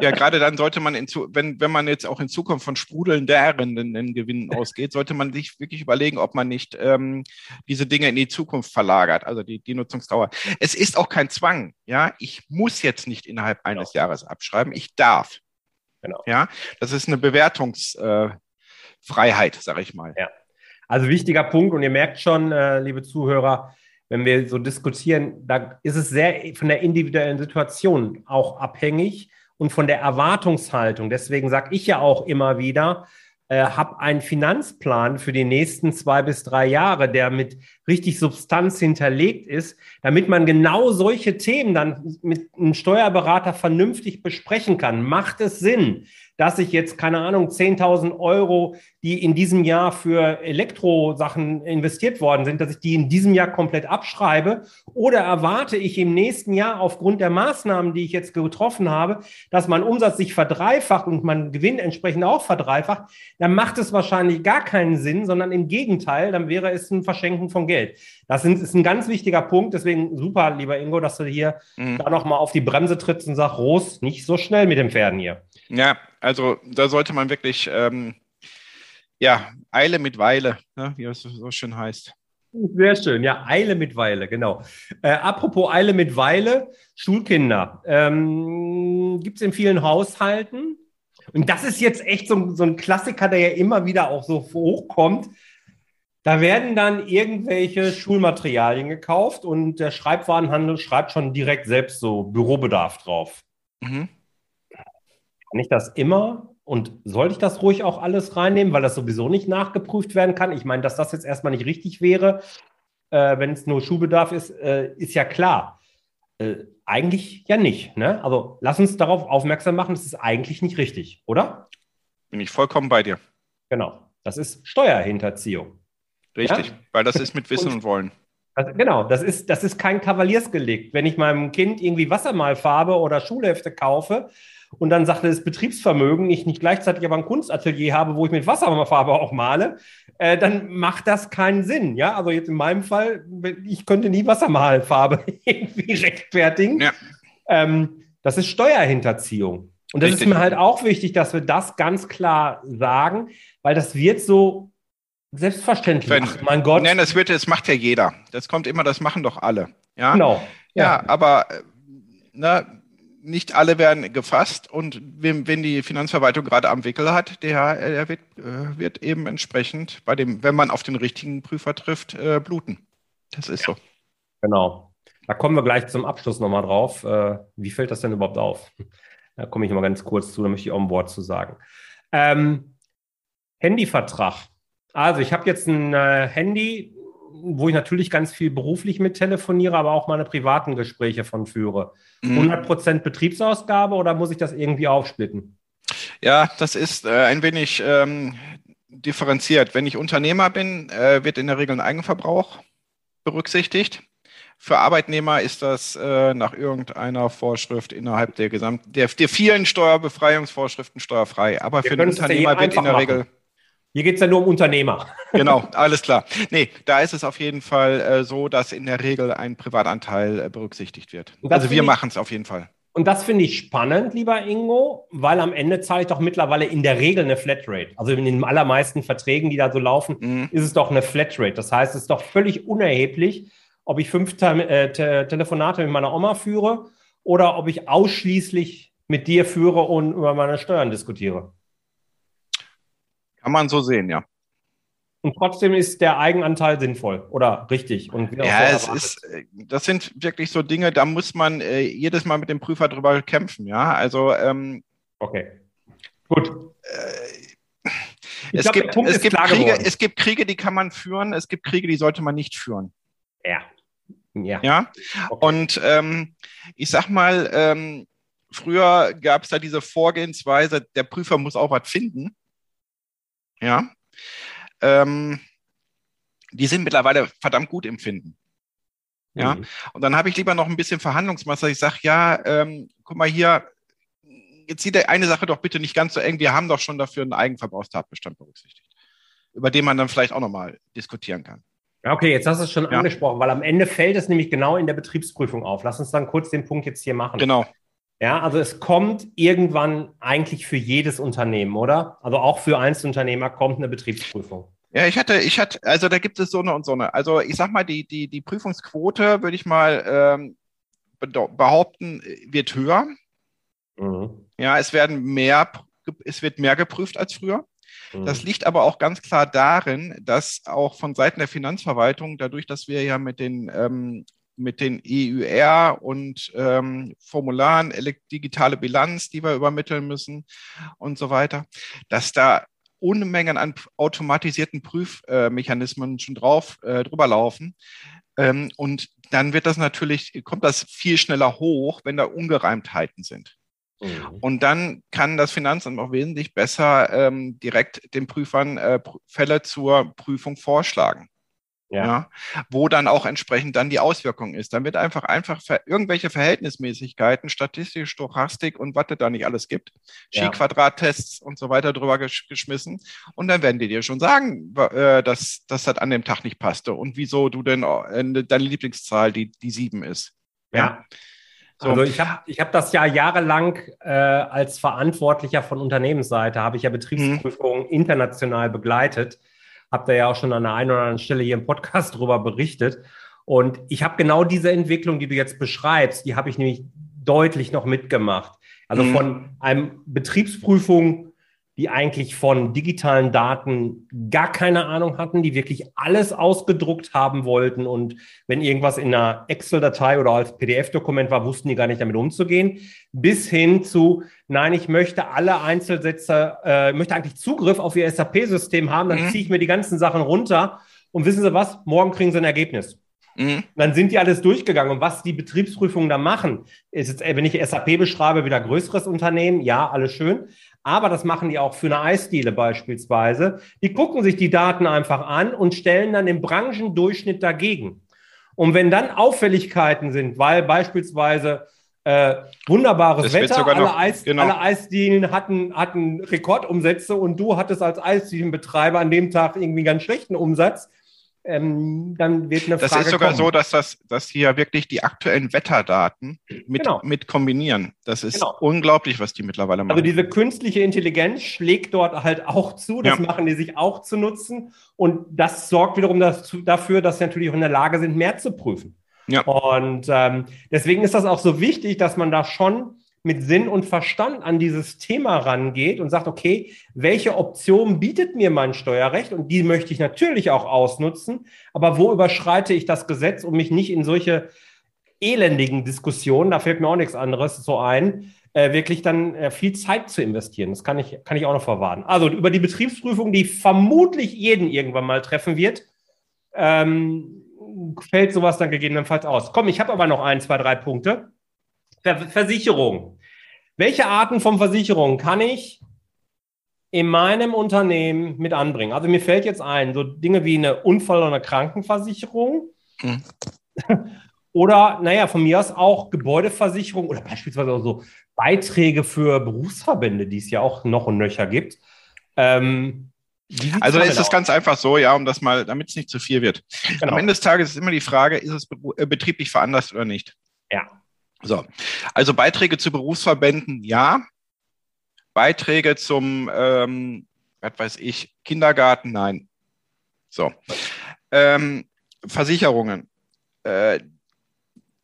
Ja, gerade dann sollte man, in, wenn, wenn man jetzt auch in Zukunft von sprudelnden Gewinnen ausgeht, sollte man sich wirklich überlegen, ob man nicht ähm, diese Dinge in die Zukunft verlagert, also die, die Nutzungsdauer. Es ist auch kein Zwang. Ja, ich muss jetzt nicht innerhalb eines genau. Jahres abschreiben. Ich darf. Genau. Ja, das ist eine Bewertungsfreiheit, äh, sage ich mal. Ja. Also wichtiger Punkt und ihr merkt schon, äh, liebe Zuhörer, wenn wir so diskutieren, da ist es sehr von der individuellen Situation auch abhängig und von der Erwartungshaltung. Deswegen sage ich ja auch immer wieder, äh, habe einen Finanzplan für die nächsten zwei bis drei Jahre, der mit richtig Substanz hinterlegt ist, damit man genau solche Themen dann mit einem Steuerberater vernünftig besprechen kann. Macht es Sinn? Dass ich jetzt, keine Ahnung, 10.000 Euro, die in diesem Jahr für Elektrosachen investiert worden sind, dass ich die in diesem Jahr komplett abschreibe? Oder erwarte ich im nächsten Jahr aufgrund der Maßnahmen, die ich jetzt getroffen habe, dass mein Umsatz sich verdreifacht und mein Gewinn entsprechend auch verdreifacht? Dann macht es wahrscheinlich gar keinen Sinn, sondern im Gegenteil, dann wäre es ein Verschenken von Geld. Das ist ein ganz wichtiger Punkt. Deswegen super, lieber Ingo, dass du hier mhm. da nochmal auf die Bremse trittst und sagst, Ros, nicht so schnell mit den Pferden hier. Ja, also da sollte man wirklich, ähm, ja, Eile mit Weile, ne, wie es so schön heißt. Sehr schön, ja, Eile mit Weile, genau. Äh, apropos Eile mit Weile, Schulkinder. Ähm, Gibt es in vielen Haushalten. Und das ist jetzt echt so, so ein Klassiker, der ja immer wieder auch so hochkommt. Da werden dann irgendwelche Schulmaterialien gekauft und der Schreibwarenhandel schreibt schon direkt selbst so Bürobedarf drauf. Mhm. Kann ich das immer und sollte ich das ruhig auch alles reinnehmen, weil das sowieso nicht nachgeprüft werden kann? Ich meine, dass das jetzt erstmal nicht richtig wäre, äh, wenn es nur Schuhbedarf ist, äh, ist ja klar. Äh, eigentlich ja nicht. Ne? Also lass uns darauf aufmerksam machen, das ist eigentlich nicht richtig, oder? Bin ich vollkommen bei dir. Genau. Das ist Steuerhinterziehung. Richtig, ja? weil das ist mit Wissen und, und Wollen. Also genau, das ist, das ist kein Kavaliersgelikt. Wenn ich meinem Kind irgendwie Wassermalfarbe oder Schulhefte kaufe und dann sagt das Betriebsvermögen, ich nicht gleichzeitig aber ein Kunstatelier habe, wo ich mit Wasserfarbe auch male, äh, dann macht das keinen Sinn. Ja, also jetzt in meinem Fall, ich könnte nie Wassermalfarbe irgendwie rechtfertigen. Ja. Ähm, das ist Steuerhinterziehung. Und das Richtig. ist mir halt auch wichtig, dass wir das ganz klar sagen, weil das wird so selbstverständlich. Wenn, Ach, mein Gott. Nein, das wird, das macht ja jeder. Das kommt immer, das machen doch alle. Ja, genau. Ja, ja aber äh, na, nicht alle werden gefasst und wenn, wenn die Finanzverwaltung gerade am Wickel hat, der, der wird, äh, wird, eben entsprechend bei dem, wenn man auf den richtigen Prüfer trifft, äh, bluten. Das ist ja. so. Genau. Da kommen wir gleich zum Abschluss nochmal drauf. Äh, wie fällt das denn überhaupt auf? Da komme ich mal ganz kurz zu, da möchte ich auch ein Wort zu sagen. Ähm, Handyvertrag. Also ich habe jetzt ein äh, Handy, wo ich natürlich ganz viel beruflich mit telefoniere, aber auch meine privaten Gespräche von führe. Mhm. 100% Betriebsausgabe oder muss ich das irgendwie aufsplitten? Ja, das ist äh, ein wenig ähm, differenziert. Wenn ich Unternehmer bin, äh, wird in der Regel ein Eigenverbrauch berücksichtigt. Für Arbeitnehmer ist das äh, nach irgendeiner Vorschrift innerhalb der gesamten, der, der vielen Steuerbefreiungsvorschriften steuerfrei. Aber Wir für einen Unternehmer wird in der machen. Regel hier geht es ja nur um Unternehmer. Genau, alles klar. Nee, da ist es auf jeden Fall äh, so, dass in der Regel ein Privatanteil äh, berücksichtigt wird. Also wir machen es auf jeden Fall. Und das finde ich spannend, lieber Ingo, weil am Ende zahle ich doch mittlerweile in der Regel eine Flatrate. Also in den allermeisten Verträgen, die da so laufen, mhm. ist es doch eine Flatrate. Das heißt, es ist doch völlig unerheblich, ob ich fünf Te äh, Te Telefonate mit meiner Oma führe oder ob ich ausschließlich mit dir führe und über meine Steuern diskutiere. Kann man so sehen, ja. Und trotzdem ist der Eigenanteil sinnvoll oder richtig. Und ja, es ist, äh, das sind wirklich so Dinge, da muss man äh, jedes Mal mit dem Prüfer drüber kämpfen, ja. Also ähm, okay, gut. Äh, es, glaub, gibt, es, gibt Kriege, es gibt Kriege, die kann man führen, es gibt Kriege, die sollte man nicht führen. Ja. Ja. ja? Okay. Und ähm, ich sag mal, ähm, früher gab es da diese Vorgehensweise, der Prüfer muss auch was finden. Ja. Ähm, die sind mittlerweile verdammt gut im Finden. Ja. Mhm. Und dann habe ich lieber noch ein bisschen Verhandlungsmasse. Ich sage, ja, ähm, guck mal hier, jetzt sieht der eine Sache doch bitte nicht ganz so eng. Wir haben doch schon dafür einen Eigenverbrauchstatbestand berücksichtigt, über den man dann vielleicht auch nochmal diskutieren kann. Okay, jetzt hast du es schon ja. angesprochen, weil am Ende fällt es nämlich genau in der Betriebsprüfung auf. Lass uns dann kurz den Punkt jetzt hier machen. Genau. Ja, also es kommt irgendwann eigentlich für jedes Unternehmen, oder? Also auch für Einzelunternehmer kommt eine Betriebsprüfung. Ja, ich hatte, ich hatte, also da gibt es so eine und so eine. Also ich sag mal, die, die, die Prüfungsquote, würde ich mal ähm, behaupten, wird höher. Mhm. Ja, es werden mehr, es wird mehr geprüft als früher. Mhm. Das liegt aber auch ganz klar darin, dass auch von Seiten der Finanzverwaltung, dadurch, dass wir ja mit den ähm, mit den EUR und ähm, Formularen, digitale Bilanz, die wir übermitteln müssen und so weiter, dass da Unmengen an automatisierten Prüfmechanismen schon drauf äh, drüber laufen. Ähm, und dann wird das natürlich, kommt das viel schneller hoch, wenn da Ungereimtheiten sind. Mhm. Und dann kann das Finanzamt auch wesentlich besser ähm, direkt den Prüfern äh, Fälle zur Prüfung vorschlagen. Ja. ja. wo dann auch entsprechend dann die Auswirkung ist. Dann wird einfach einfach irgendwelche Verhältnismäßigkeiten, statistische Stochastik und was es da nicht alles gibt, ja. Ski-Quadrat-Tests und so weiter drüber gesch geschmissen und dann werden die dir schon sagen, äh, dass, dass das an dem Tag nicht passte und wieso du denn äh, deine Lieblingszahl die, die sieben ist. Ja. ja. So. Also ich habe ich hab das ja jahrelang äh, als Verantwortlicher von Unternehmensseite, habe ich ja Betriebsprüfungen hm. international begleitet Habt ihr ja auch schon an der einen oder anderen Stelle hier im Podcast drüber berichtet. Und ich habe genau diese Entwicklung, die du jetzt beschreibst, die habe ich nämlich deutlich noch mitgemacht. Also mhm. von einem Betriebsprüfung die eigentlich von digitalen Daten gar keine Ahnung hatten, die wirklich alles ausgedruckt haben wollten. Und wenn irgendwas in einer Excel-Datei oder als PDF-Dokument war, wussten die gar nicht damit umzugehen. Bis hin zu, nein, ich möchte alle Einzelsätze, äh, möchte eigentlich Zugriff auf ihr SAP-System haben, dann mhm. ziehe ich mir die ganzen Sachen runter und wissen Sie was? Morgen kriegen Sie ein Ergebnis. Mhm. Dann sind die alles durchgegangen. Und was die Betriebsprüfungen da machen, ist jetzt, wenn ich SAP beschreibe, wieder größeres Unternehmen, ja, alles schön. Aber das machen die auch für eine Eisdiele beispielsweise. Die gucken sich die Daten einfach an und stellen dann den Branchendurchschnitt dagegen. Und wenn dann Auffälligkeiten sind, weil beispielsweise äh, wunderbares das Wetter, alle, noch, Eis, genau. alle Eisdielen hatten, hatten Rekordumsätze und du hattest als Eisdielenbetreiber an dem Tag irgendwie einen ganz schlechten Umsatz, ähm, dann wird eine das Frage Das ist sogar kommen. so, dass das, dass ja wirklich die aktuellen Wetterdaten mit, genau. mit kombinieren. Das ist genau. unglaublich, was die mittlerweile machen. Also diese künstliche Intelligenz schlägt dort halt auch zu. Das ja. machen die sich auch zu nutzen. Und das sorgt wiederum das, dafür, dass sie natürlich auch in der Lage sind, mehr zu prüfen. Ja. Und ähm, deswegen ist das auch so wichtig, dass man da schon mit Sinn und Verstand an dieses Thema rangeht und sagt, okay, welche Option bietet mir mein Steuerrecht? Und die möchte ich natürlich auch ausnutzen. Aber wo überschreite ich das Gesetz, um mich nicht in solche elendigen Diskussionen, da fällt mir auch nichts anderes so ein, äh, wirklich dann äh, viel Zeit zu investieren. Das kann ich, kann ich auch noch verwahren. Also über die Betriebsprüfung, die vermutlich jeden irgendwann mal treffen wird, ähm, fällt sowas dann gegebenenfalls aus. Komm, ich habe aber noch ein, zwei, drei Punkte. Versicherung. Welche Arten von Versicherungen kann ich in meinem Unternehmen mit anbringen? Also mir fällt jetzt ein, so Dinge wie eine Unfall- oder Krankenversicherung. Hm. Oder, naja, von mir aus auch Gebäudeversicherung oder beispielsweise auch so Beiträge für Berufsverbände, die es ja auch noch und nöcher gibt. Ähm, also ist es ganz einfach so, ja, um das mal, damit es nicht zu viel wird. Genau. Am Ende des Tages ist immer die Frage, ist es äh, betrieblich veranlasst oder nicht? Ja. So, also Beiträge zu Berufsverbänden, ja. Beiträge zum, ähm, was weiß ich, Kindergarten, nein. So. Ähm, Versicherungen. Äh,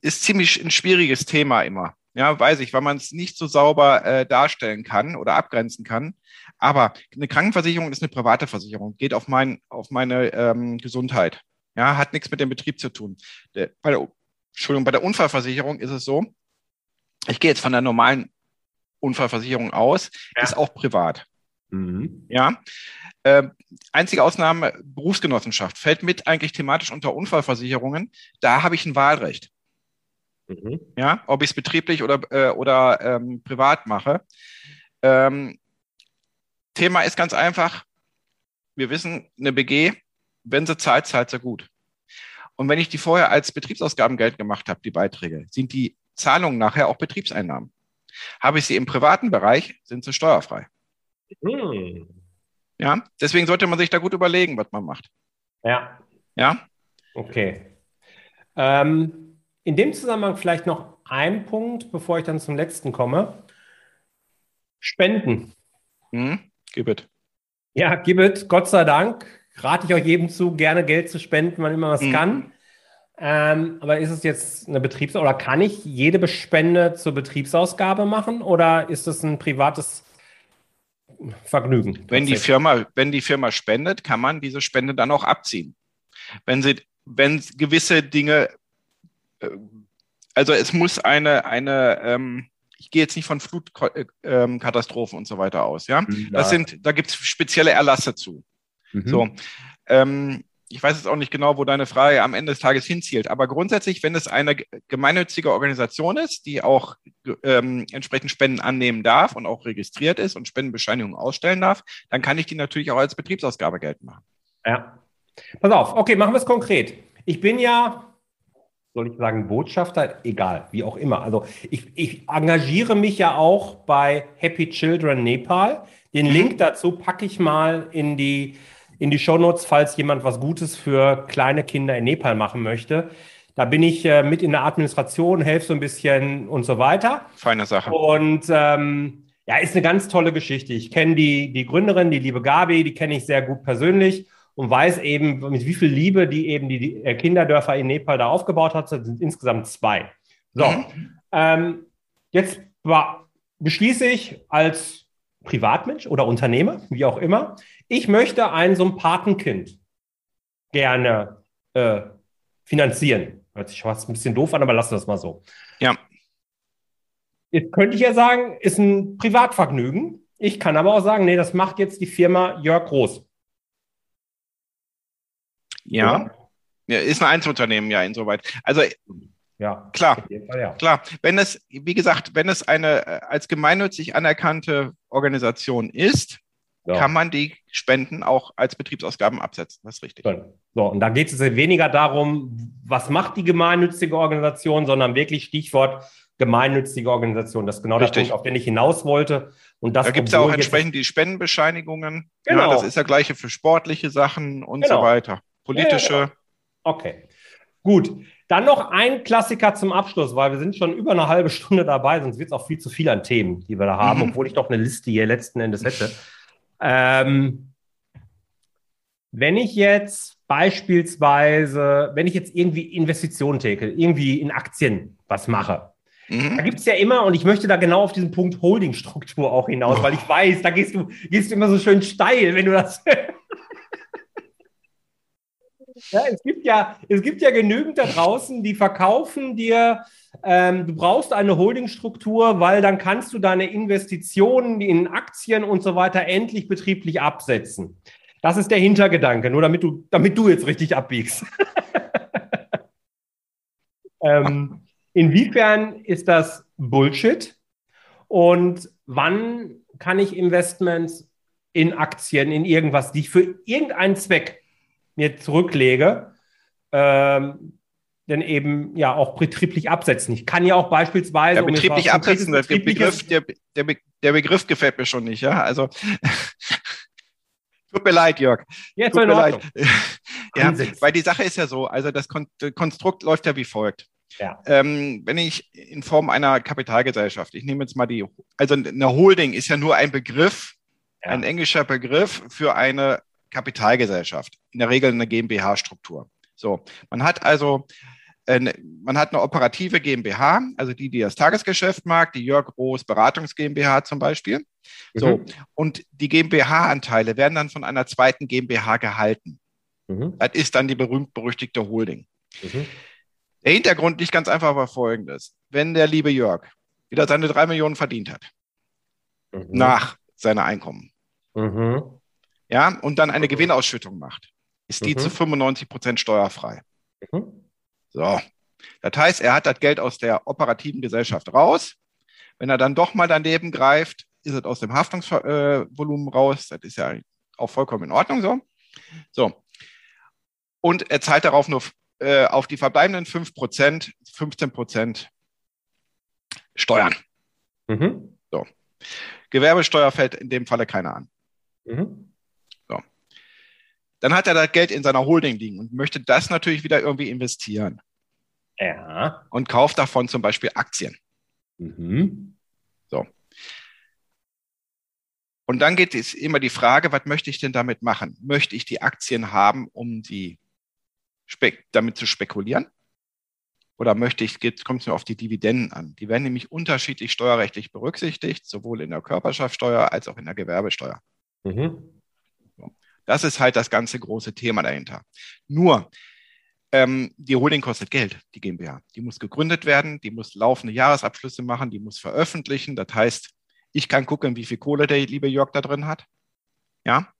ist ziemlich ein schwieriges Thema immer. Ja, weiß ich, weil man es nicht so sauber äh, darstellen kann oder abgrenzen kann. Aber eine Krankenversicherung ist eine private Versicherung, geht auf, mein, auf meine ähm, Gesundheit. Ja, hat nichts mit dem Betrieb zu tun. Bei der Entschuldigung, bei der Unfallversicherung ist es so, ich gehe jetzt von der normalen Unfallversicherung aus, ja. ist auch privat. Mhm. Ja. Äh, einzige Ausnahme, Berufsgenossenschaft, fällt mit eigentlich thematisch unter Unfallversicherungen. Da habe ich ein Wahlrecht. Mhm. Ja, ob ich es betrieblich oder, äh, oder ähm, privat mache. Ähm, Thema ist ganz einfach. Wir wissen, eine BG, wenn sie zahlt, zahlt sie gut. Und wenn ich die vorher als Betriebsausgabengeld gemacht habe, die Beiträge, sind die Zahlungen nachher auch Betriebseinnahmen. Habe ich sie im privaten Bereich, sind sie steuerfrei. Hm. Ja, deswegen sollte man sich da gut überlegen, was man macht. Ja. Ja. Okay. Ähm, in dem Zusammenhang vielleicht noch ein Punkt, bevor ich dann zum letzten komme. Spenden. Hm, gib it. Ja, gib it. Gott sei Dank rate ich euch jedem zu, gerne Geld zu spenden, wann immer man es mhm. kann. Ähm, aber ist es jetzt eine Betriebs- oder kann ich jede Spende zur Betriebsausgabe machen oder ist es ein privates Vergnügen? Wenn die Firma, wenn die Firma spendet, kann man diese Spende dann auch abziehen. Wenn sie, wenn gewisse Dinge, äh, also es muss eine, eine, ähm, ich gehe jetzt nicht von Flutkatastrophen ähm, und so weiter aus, ja. Mhm, ja. Das sind, da gibt es spezielle Erlasse zu. Mhm. So. Ähm, ich weiß jetzt auch nicht genau, wo deine Frage am Ende des Tages hinzielt, aber grundsätzlich, wenn es eine gemeinnützige Organisation ist, die auch ähm, entsprechend Spenden annehmen darf und auch registriert ist und Spendenbescheinigungen ausstellen darf, dann kann ich die natürlich auch als Betriebsausgabe geltend machen. Ja. Pass auf, okay, machen wir es konkret. Ich bin ja, soll ich sagen, Botschafter, egal, wie auch immer. Also ich, ich engagiere mich ja auch bei Happy Children Nepal. Den mhm. Link dazu packe ich mal in die in die Shownotes, falls jemand was Gutes für kleine Kinder in Nepal machen möchte. Da bin ich äh, mit in der Administration, helfe so ein bisschen und so weiter. Feine Sache. Und ähm, ja, ist eine ganz tolle Geschichte. Ich kenne die, die Gründerin, die liebe Gabi, die kenne ich sehr gut persönlich und weiß eben, mit wie viel Liebe die eben die, die Kinderdörfer in Nepal da aufgebaut hat. Das sind insgesamt zwei. So, mhm. ähm, jetzt war, beschließe ich als Privatmensch oder Unternehmer, wie auch immer, ich möchte ein so ein Patenkind gerne äh, finanzieren. Hört sich fast ein bisschen doof an, aber lassen wir das mal so. Ja. Jetzt könnte ich ja sagen, ist ein Privatvergnügen. Ich kann aber auch sagen, nee, das macht jetzt die Firma Jörg Groß. Ja. ja. Ist ein Einzelunternehmen, ja, insoweit. Also ja, klar, Fall, ja. klar. Wenn es, wie gesagt, wenn es eine äh, als gemeinnützig anerkannte Organisation ist, ja. kann man die Spenden auch als Betriebsausgaben absetzen. Das ist richtig. So, und da geht es weniger darum, was macht die gemeinnützige Organisation, sondern wirklich Stichwort gemeinnützige Organisation. Das ist genau Richtig. der Punkt, auf den ich hinaus wollte. Und das, da gibt es ja auch entsprechend die Spendenbescheinigungen. Genau. Ja, das ist ja gleiche für sportliche Sachen und genau. so weiter. Politische. Ja, okay. Gut. Dann noch ein Klassiker zum Abschluss, weil wir sind schon über eine halbe Stunde dabei, sonst wird es auch viel zu viel an Themen, die wir da haben, mhm. obwohl ich doch eine Liste hier letzten Endes hätte. Ähm, wenn ich jetzt beispielsweise, wenn ich jetzt irgendwie Investitionen täte, irgendwie in Aktien was mache, mhm. da gibt es ja immer, und ich möchte da genau auf diesen Punkt Holdingstruktur auch hinaus, oh. weil ich weiß, da gehst du, gehst du immer so schön steil, wenn du das. ja, es, gibt ja, es gibt ja genügend da draußen, die verkaufen dir ähm, du brauchst eine Holdingstruktur, weil dann kannst du deine Investitionen in Aktien und so weiter endlich betrieblich absetzen. Das ist der Hintergedanke, nur damit du, damit du jetzt richtig abbiegst. ähm, inwiefern ist das Bullshit? Und wann kann ich Investments in Aktien, in irgendwas, die ich für irgendeinen Zweck mir zurücklege, ähm, denn eben ja auch betrieblich absetzen. Ich kann ja auch beispielsweise. Ja, betrieblich absetzen, der Begriff, der, der, der, Begriff gefällt mir schon nicht, ja. Also tut mir leid, Jörg. Ja, tut mir leid. ja, weil die Sache ist ja so, also das Konstrukt läuft ja wie folgt. Ja. Ähm, wenn ich in Form einer Kapitalgesellschaft, ich nehme jetzt mal die, also eine Holding ist ja nur ein Begriff, ja. ein englischer Begriff für eine Kapitalgesellschaft, in der Regel eine GmbH-Struktur. So, man hat also äh, man hat eine operative GmbH, also die, die das Tagesgeschäft mag, die Jörg Roos Beratungs GmbH zum Beispiel. Mhm. So, und die GmbH-Anteile werden dann von einer zweiten GmbH gehalten. Mhm. Das ist dann die berühmt-berüchtigte Holding. Mhm. Der Hintergrund liegt ganz einfach war folgendes. Wenn der liebe Jörg wieder seine drei Millionen verdient hat, mhm. nach seiner Einkommen, mhm. Ja, und dann eine Gewinnausschüttung macht, ist die zu 95 Prozent steuerfrei. Mhm. So. Das heißt, er hat das Geld aus der operativen Gesellschaft raus. Wenn er dann doch mal daneben greift, ist es aus dem Haftungsvolumen raus. Das ist ja auch vollkommen in Ordnung so. So. Und er zahlt darauf nur äh, auf die verbleibenden 5 Prozent, 15 Prozent Steuern. Mhm. So. Gewerbesteuer fällt in dem Falle keiner an. Mhm. Dann hat er das Geld in seiner Holding liegen und möchte das natürlich wieder irgendwie investieren. Ja. Und kauft davon zum Beispiel Aktien. Mhm. So. Und dann geht es immer die Frage, was möchte ich denn damit machen? Möchte ich die Aktien haben, um die damit zu spekulieren? Oder möchte ich, kommt es mir auf die Dividenden an? Die werden nämlich unterschiedlich steuerrechtlich berücksichtigt, sowohl in der Körperschaftsteuer als auch in der Gewerbesteuer. Mhm. Das ist halt das ganze große Thema dahinter. Nur, ähm, die Holding kostet Geld, die GmbH. Die muss gegründet werden, die muss laufende Jahresabschlüsse machen, die muss veröffentlichen. Das heißt, ich kann gucken, wie viel Kohle der liebe Jörg da drin hat. Ja,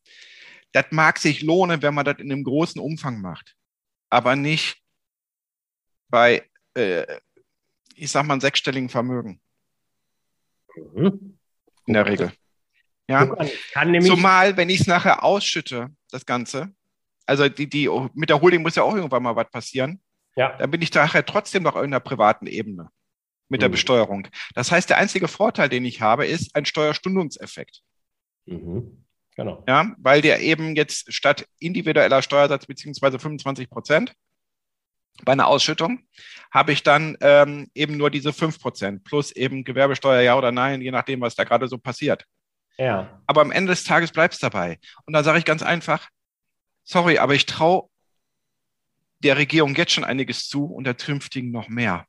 das mag sich lohnen, wenn man das in einem großen Umfang macht, aber nicht bei, äh, ich sag mal, sechsstelligen Vermögen. Mhm. In der Regel. Ja, zumal, wenn ich es nachher ausschütte, das Ganze, also die, die, mit der Holding muss ja auch irgendwann mal was passieren. Ja. Dann bin ich nachher trotzdem noch auf einer privaten Ebene mit mhm. der Besteuerung. Das heißt, der einzige Vorteil, den ich habe, ist ein Steuerstundungseffekt. Mhm. Genau. Ja, weil der eben jetzt statt individueller Steuersatz beziehungsweise 25 Prozent bei einer Ausschüttung habe ich dann ähm, eben nur diese 5 Prozent plus eben Gewerbesteuer, ja oder nein, je nachdem, was da gerade so passiert. Ja. Aber am Ende des Tages bleibt es dabei. Und da sage ich ganz einfach, sorry, aber ich traue der Regierung jetzt schon einiges zu und der zünftigen noch mehr.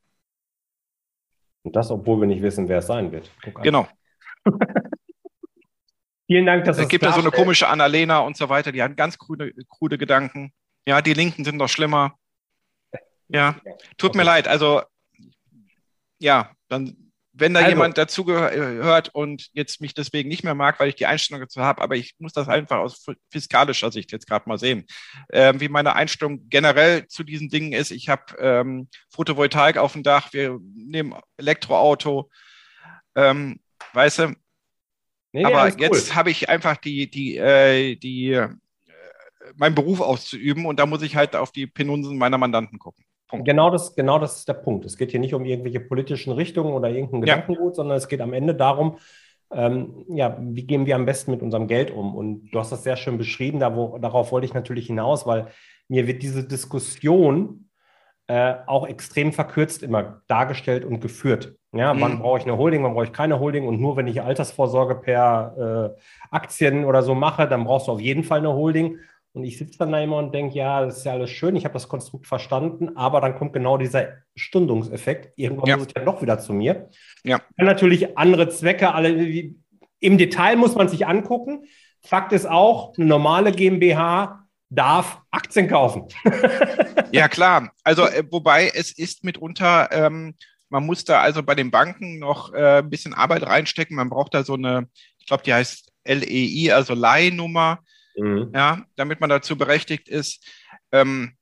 Und das, obwohl wir nicht wissen, wer es sein wird. Genau. Vielen Dank, dass es gibt ja so eine komische Annalena und so weiter, die haben ganz krude, krude Gedanken. Ja, die Linken sind noch schlimmer. Ja, tut mir leid. Also, ja, dann wenn da also. jemand dazu gehört und jetzt mich deswegen nicht mehr mag, weil ich die Einstellung dazu habe, aber ich muss das einfach aus fiskalischer Sicht jetzt gerade mal sehen, äh, wie meine Einstellung generell zu diesen Dingen ist. Ich habe ähm, Photovoltaik auf dem Dach, wir nehmen Elektroauto, ähm, weißt du. Nee, aber jetzt cool. habe ich einfach die, die, äh, die, äh, meinen Beruf auszuüben und da muss ich halt auf die Penunsen meiner Mandanten gucken. Punkt. Genau das, genau das ist der Punkt. Es geht hier nicht um irgendwelche politischen Richtungen oder irgendein Gedankengut, ja. sondern es geht am Ende darum, ähm, ja, wie gehen wir am besten mit unserem Geld um? Und du hast das sehr schön beschrieben, da wo, darauf wollte ich natürlich hinaus, weil mir wird diese Diskussion äh, auch extrem verkürzt immer dargestellt und geführt. Ja, mhm. wann brauche ich eine Holding, wann brauche ich keine Holding? Und nur wenn ich Altersvorsorge per äh, Aktien oder so mache, dann brauchst du auf jeden Fall eine Holding. Und ich sitze dann da immer und denke, ja, das ist ja alles schön, ich habe das Konstrukt verstanden, aber dann kommt genau dieser Stundungseffekt. Irgendwann ja. muss es ja doch wieder zu mir. Ja. Dann natürlich andere Zwecke, alle im Detail muss man sich angucken. Fakt ist auch, eine normale GmbH darf Aktien kaufen. ja, klar. Also, äh, wobei es ist mitunter, ähm, man muss da also bei den Banken noch äh, ein bisschen Arbeit reinstecken. Man braucht da so eine, ich glaube, die heißt LEI, also Leihnummer mhm. ja, damit man dazu berechtigt ist. Ähm,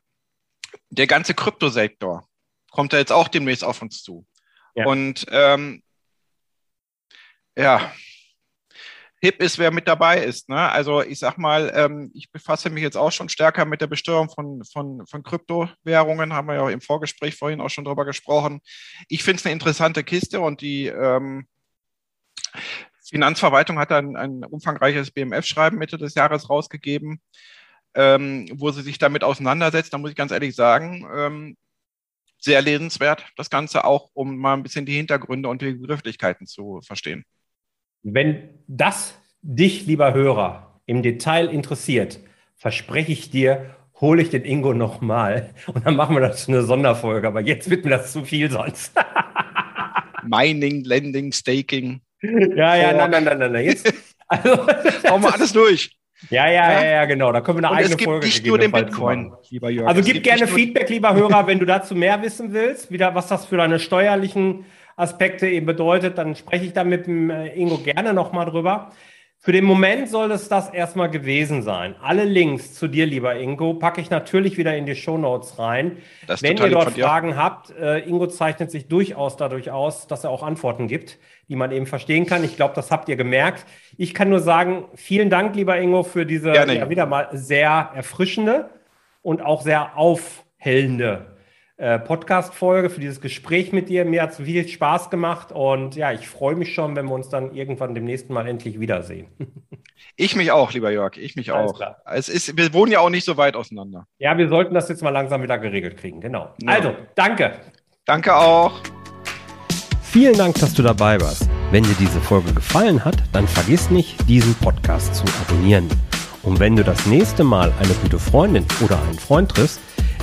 der ganze Kryptosektor kommt da jetzt auch demnächst auf uns zu. Ja. Und ähm, ja, hip ist, wer mit dabei ist. Ne? Also ich sag mal, ähm, ich befasse mich jetzt auch schon stärker mit der Besteuerung von, von, von Kryptowährungen, haben wir ja im Vorgespräch vorhin auch schon drüber gesprochen. Ich finde es eine interessante Kiste und die ähm, Finanzverwaltung hat ein, ein umfangreiches BMF-Schreiben Mitte des Jahres rausgegeben, ähm, wo sie sich damit auseinandersetzt. Da muss ich ganz ehrlich sagen, ähm, sehr lesenswert, das Ganze auch, um mal ein bisschen die Hintergründe und die Begrifflichkeiten zu verstehen. Wenn das dich, lieber Hörer, im Detail interessiert, verspreche ich dir, hole ich den Ingo nochmal und dann machen wir das eine Sonderfolge. Aber jetzt wird mir das zu viel sonst. Mining, Lending, Staking. Ja, ja, nein, nein, nein, nein, nein. Jetzt, also, Hauen wir alles durch. Ja, ja, ja, ja, genau. Da können wir eine Und eigene es gibt Folge nicht nur den Bitcoin, lieber Jörg. Also gib gerne Feedback, lieber Hörer, wenn du dazu mehr wissen willst, wieder, was das für deine steuerlichen Aspekte eben bedeutet, dann spreche ich da mit dem äh, Ingo gerne nochmal drüber. Für den Moment soll es das erstmal gewesen sein. Alle Links zu dir, lieber Ingo, packe ich natürlich wieder in die Show Notes rein. Wenn ihr dort Fragen habt, äh, Ingo zeichnet sich durchaus dadurch aus, dass er auch Antworten gibt, die man eben verstehen kann. Ich glaube, das habt ihr gemerkt. Ich kann nur sagen, vielen Dank, lieber Ingo, für diese ja, wieder mal sehr erfrischende und auch sehr aufhellende äh, Podcast-Folge, für dieses Gespräch mit dir. Mir hat es viel Spaß gemacht und ja, ich freue mich schon, wenn wir uns dann irgendwann demnächst Mal endlich wiedersehen. Ich mich auch, lieber Jörg, ich mich Alles auch. Klar. Es ist, wir wohnen ja auch nicht so weit auseinander. Ja, wir sollten das jetzt mal langsam wieder geregelt kriegen, genau. Ja. Also, danke. Danke auch. Vielen Dank, dass du dabei warst. Wenn dir diese Folge gefallen hat, dann vergiss nicht, diesen Podcast zu abonnieren. Und wenn du das nächste Mal eine gute Freundin oder einen Freund triffst,